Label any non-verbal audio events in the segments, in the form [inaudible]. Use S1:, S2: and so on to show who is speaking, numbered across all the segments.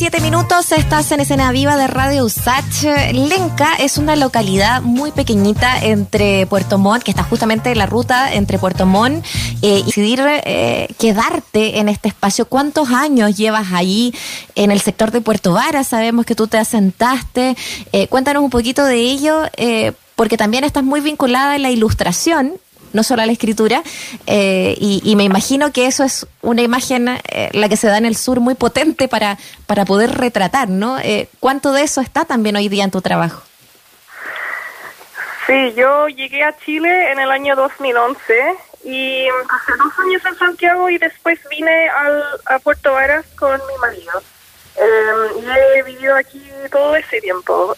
S1: siete minutos, estás en escena viva de Radio Usach. Lenca es una localidad muy pequeñita entre Puerto Montt, que está justamente en la ruta entre Puerto Montt eh, y decidir eh, quedarte en este espacio. ¿Cuántos años llevas ahí en el sector de Puerto Vara? Sabemos que tú te asentaste. Eh, cuéntanos un poquito de ello, porque también estás muy vinculada en la ilustración no solo a la escritura, eh, y, me imagino que eso es una imagen, eh, la que se da en el sur, muy potente para, para poder retratar, ¿no? Eh, ¿Cuánto de eso está también hoy día en tu trabajo?
S2: Sí, yo llegué a Chile en el año 2011 y hace dos años en Santiago y después vine al, a Puerto Varas con mi marido. Y he vivido aquí todo ese tiempo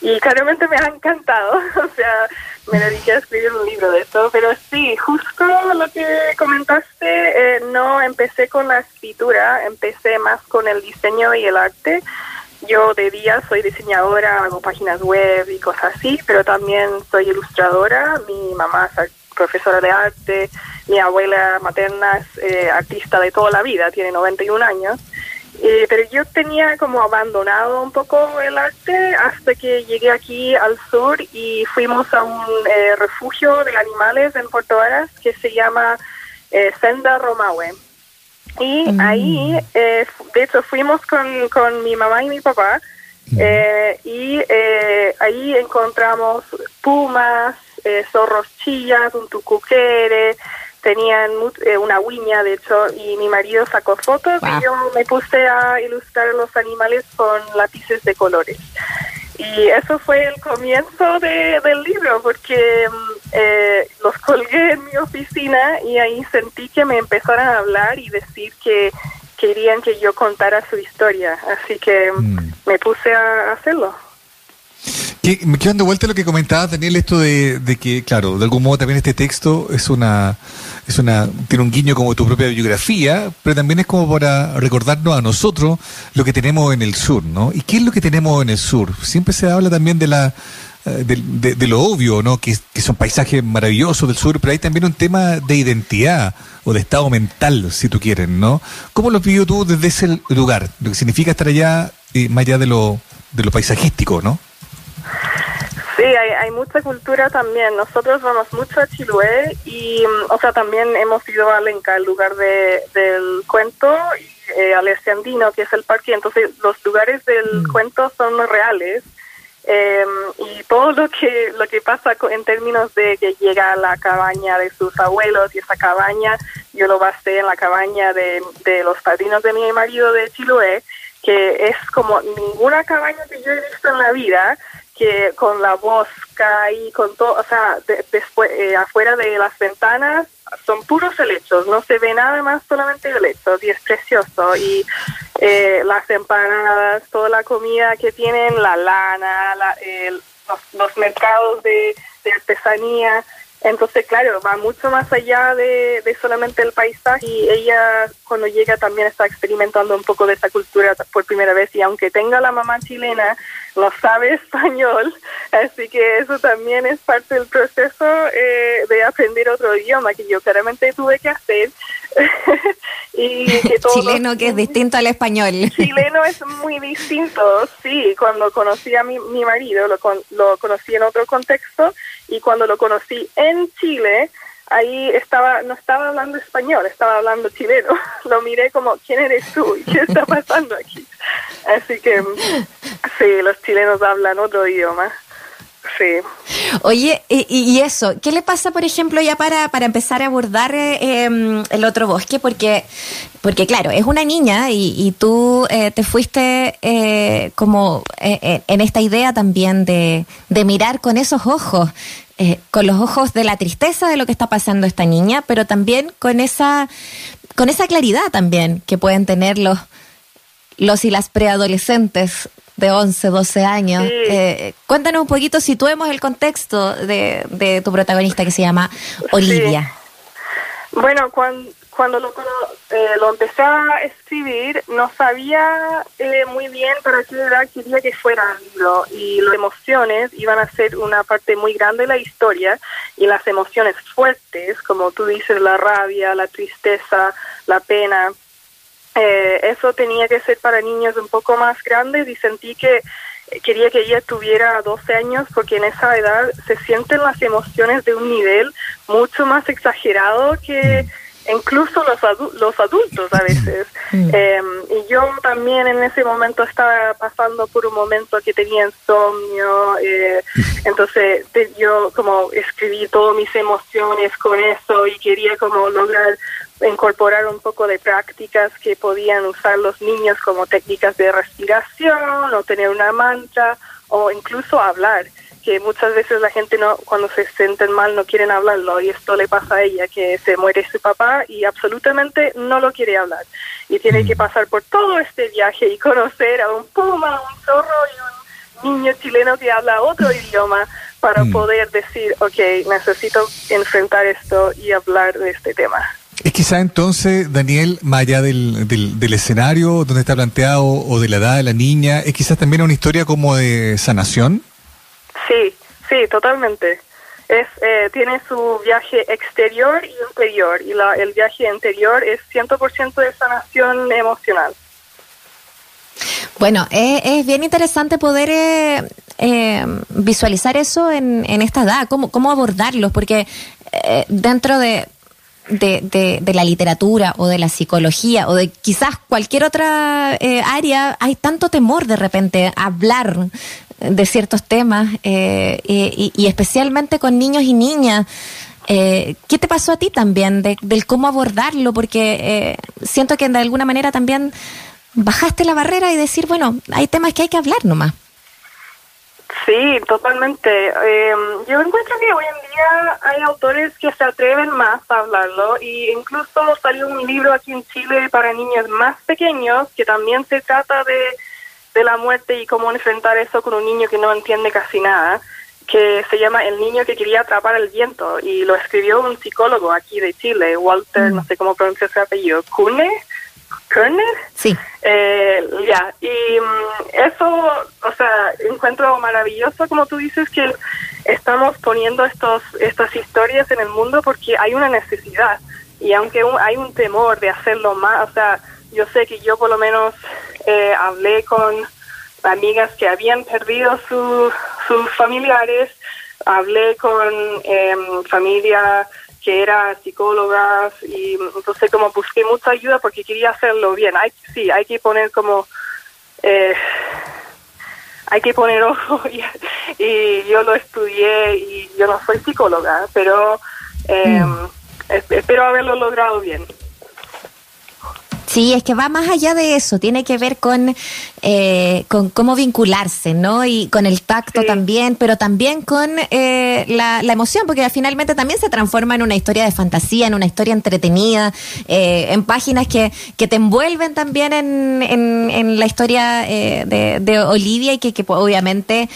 S2: y claramente me ha encantado, [laughs] o sea, me dediqué a escribir un libro de esto, pero sí, justo lo que comentaste, eh, no empecé con la escritura, empecé más con el diseño y el arte. Yo de día soy diseñadora, hago páginas web y cosas así, pero también soy ilustradora, mi mamá es profesora de arte, mi abuela materna es eh, artista de toda la vida, tiene 91 años. Eh, pero yo tenía como abandonado un poco el arte hasta que llegué aquí al sur y fuimos a un eh, refugio de animales en Puerto Varas que se llama eh, Senda Romahue. Y mm. ahí, de hecho, fuimos con, con mi mamá y mi papá mm. y ahí encontramos pumas, zorros chillas, un tucuquere, tenían eh, una uña, de hecho, y mi marido sacó fotos y yo me puse a ilustrar los animales con lápices de colores. Y eso fue el comienzo del libro, porque mm, eh, los colgué en mi oficina y ahí sentí que me empezaron a hablar y decir que querían que yo contara su historia. Así que mm. me puse a hacerlo.
S3: me quedo dando vuelta lo que comentabas, Daniel, esto de, de, que, claro, de algún modo también este texto es una es una tiene un guiño como tu propia biografía, pero también es como para recordarnos a nosotros lo que tenemos en el sur, ¿no? ¿Y qué es lo que tenemos en el sur? Siempre se habla también de la eh, de, lo obvio, ¿no? Que, son paisajes maravillosos del sur, pero hay también un tema de identidad o de estado mental, si tú quieres, ¿no? ¿Cómo lo vivió tú desde ese lugar? Lo que significa estar allá, eh, más allá de lo, de lo paisajístico, ¿no?
S2: Sí, hay, mucha cultura también. Nosotros vamos mucho a Chiloé y, mm, o sea, también hemos ido a Lenca, el lugar de, del cuento, y, eh, al Andino, que es el parque. Entonces, los lugares del mm. cuento son reales. Em, y todo lo que lo que pasa en términos de que llega a la cabaña de sus abuelos y esa cabaña yo lo basé en la cabaña de, de los padrinos de mi marido de Chiloé que es como ninguna cabaña que yo he visto en la vida que con la bosca y con todo, o sea, después eh, afuera de las ventanas son puros helechos, no se ve nada más, solamente helechos y es precioso y eh, las empanadas, toda la comida que tienen, la lana, los, mercados de artesanía, entonces, claro, va mucho más allá de, solamente el paisaje y ella cuando llega también está experimentando un poco de esa cultura por primera vez y aunque tenga la mamá chilena, no sabe [laughs] español, así que eso también es parte del proceso eh, de aprender otro idioma que yo claramente tuve que hacer. [laughs]
S1: y que [laughs] chileno que es distinto al español.
S2: Chileno es muy distinto, sí, cuando conocí a mi, mi marido lo, lo conocí en otro contexto y cuando lo conocí en Chile, ahí estaba, no estaba hablando español, estaba hablando chileno. [laughs] Lo miré como, ¿quién eres tú? [laughs] ¿Qué está pasando aquí? Así que sí, los chilenos hablan otro idioma. Sí.
S1: Oye, y, eso, ¿qué le pasa, por ejemplo, ya para, para empezar a abordar eh, em, el otro bosque? Porque, porque claro, es una niña y, tú eh, te fuiste eh, como en esta idea también de mirar con esos ojos eh, con los ojos de la tristeza de lo que está pasando esta niña, pero también con esa, con esa claridad también que pueden tener los, los y las preadolescentes de 11, 12 años. Eh, cuéntanos un poquito, situemos el contexto de, de tu protagonista que se llama Olivia.
S2: Bueno, cuando, cuando lo, eh, lo empecé a escribir, no sabía eh, muy bien para qué edad quería que fuera el libro. Y las emociones iban a ser una parte muy grande de la historia y las emociones fuertes, como tú dices, la rabia, la tristeza, la pena, eh, eso tenía que ser para niños un poco más grandes y sentí que quería que ella tuviera 12 años porque en esa edad se sienten las emociones de un nivel mucho más exagerado que incluso los, los adultos a veces. Mm. Em, y yo también en ese momento estaba pasando por un momento que tenía insomnio, eh, entonces yo como escribí todas mis emociones con eso y quería como lograr incorporar un poco de prácticas que podían usar los niños como técnicas de respiración o tener una mantra o incluso hablar que muchas veces la gente no cuando se sienten mal no quieren hablarlo y esto le pasa a ella que se muere su papá y absolutamente no lo quiere hablar y tiene que mm. pasar por todo este viaje y conocer a un puma, un zorro y un niño chileno que habla otro [laughs] idioma para mm. poder decir, ok, necesito enfrentar esto y hablar de este tema.
S3: Es quizá entonces, Daniel, más allá del, del, escenario donde está planteado o de la edad de la niña, es quizás también una historia como de sanación.
S2: Sí, totalmente. Es, eh, tiene su viaje exterior y interior, y la, el viaje interior es 100% de sanación emocional.
S1: Bueno, es, bien interesante poder eh, eh, visualizar eso en, esta edad, cómo, cómo abordarlo, porque dentro de, de, de, la literatura o de la psicología o de quizás cualquier otra área, hay tanto temor de repente a hablar de ciertos temas eh, y, especialmente con niños y niñas. Eh, ¿Qué te pasó a ti también de, del cómo abordarlo? Porque eh, siento que de alguna manera también bajaste la barrera y decir, bueno, hay temas que hay que hablar nomás.
S2: Sí, totalmente. yo encuentro que hoy en día hay autores que se atreven más a hablarlo y incluso salió un libro aquí en Chile para niños más pequeños que también se trata de de la muerte y cómo enfrentar eso con un niño que no entiende casi nada, que se llama El niño que quería atrapar el viento y lo escribió un psicólogo aquí de Chile, Walter, mm. no sé cómo pronuncia su apellido, Kune. ¿Kerner?
S1: Sí.
S2: Eh, ya, y mm, eso, o sea, encuentro maravilloso, como tú dices, que estamos poniendo estos estas historias en el mundo porque hay una necesidad. Y aunque hay un temor de hacerlo más, o sea, yo sé que yo por lo menos eh, hablé con amigas que habían perdido sus familiares, hablé con eh, familia que era psicólogas y entonces como busqué mucha ayuda porque quería hacerlo bien. Hay, sí, hay que poner como... Eh, hay que poner [laughs] ojo y, yo lo estudié y yo no soy psicóloga, pero eh, mm. espero haberlo logrado bien.
S1: Sí, es que va más allá de eso, tiene que ver con, eh, con cómo vincularse, ¿no? Y con el tacto también, pero también con eh, la, emoción, porque finalmente también se transforma en una historia de fantasía, en una historia entretenida, eh, en páginas que, que te envuelven también en, en, la historia de, de, Olivia y que, que obviamente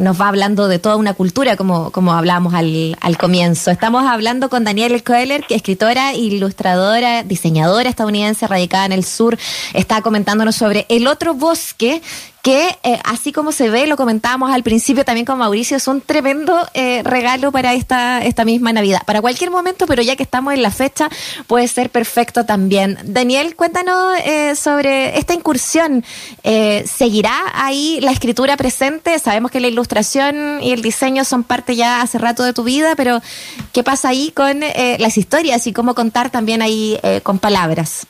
S1: nos va hablando de toda una cultura, como, como hablábamos al, al comienzo. Estamos hablando con Daniel Coeller, que es escritora, ilustradora, diseñadora estadounidense radicada en el sur, está comentándonos sobre el otro bosque que eh, así como se ve, lo comentábamos al principio también con Mauricio, es un tremendo eh, regalo para esta, esta misma Navidad. Para cualquier momento, pero ya que estamos en la fecha, puede ser perfecto también. Daniel, cuéntanos eh, sobre esta incursión. ¿Seguirá ahí la escritura presente? Sabemos que la ilustración y el diseño son parte ya hace rato de tu vida, pero ¿qué pasa ahí con las historias y cómo contar también ahí con palabras?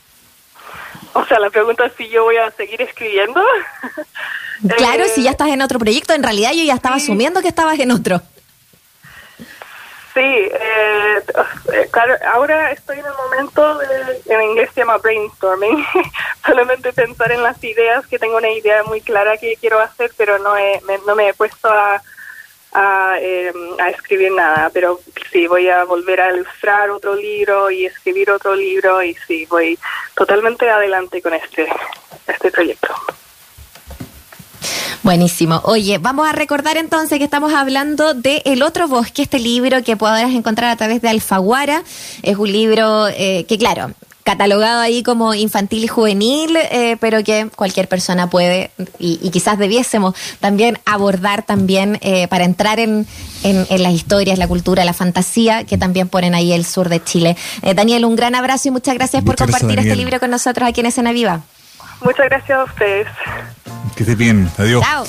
S2: O sea, la pregunta es si yo voy a seguir escribiendo. [laughs]
S1: Claro, si ya estás en otro proyecto, en realidad yo ya estaba asumiendo que estabas en otro.
S2: Sí, eh, claro, ahora estoy en el momento, en inglés se llama brainstorming, [laughs] solamente pensar en las ideas, que tengo una idea muy clara que quiero hacer, pero no, no me he puesto a a, em, a, escribir nada, pero sí, voy a volver a ilustrar otro libro y escribir otro libro y sí, voy totalmente adelante con este, este proyecto.
S1: Buenísimo. Oye, vamos a recordar entonces que estamos hablando de El Otro Bosque, este libro que podrás encontrar a través de Alfaguara. Es un libro eh, que, claro, catalogado ahí como infantil y juvenil, eh, pero que cualquier persona puede y, y quizás debiésemos también abordar también eh, para entrar en, en, en las historias, la cultura, la fantasía que también ponen ahí el sur de Chile. Eh, Daniel, un gran abrazo y muchas gracias por
S3: gracias,
S1: compartir este libro con nosotros aquí en Escena Viva.
S2: Muchas gracias a ustedes.
S3: Que estés bien. Adiós.
S1: Chao.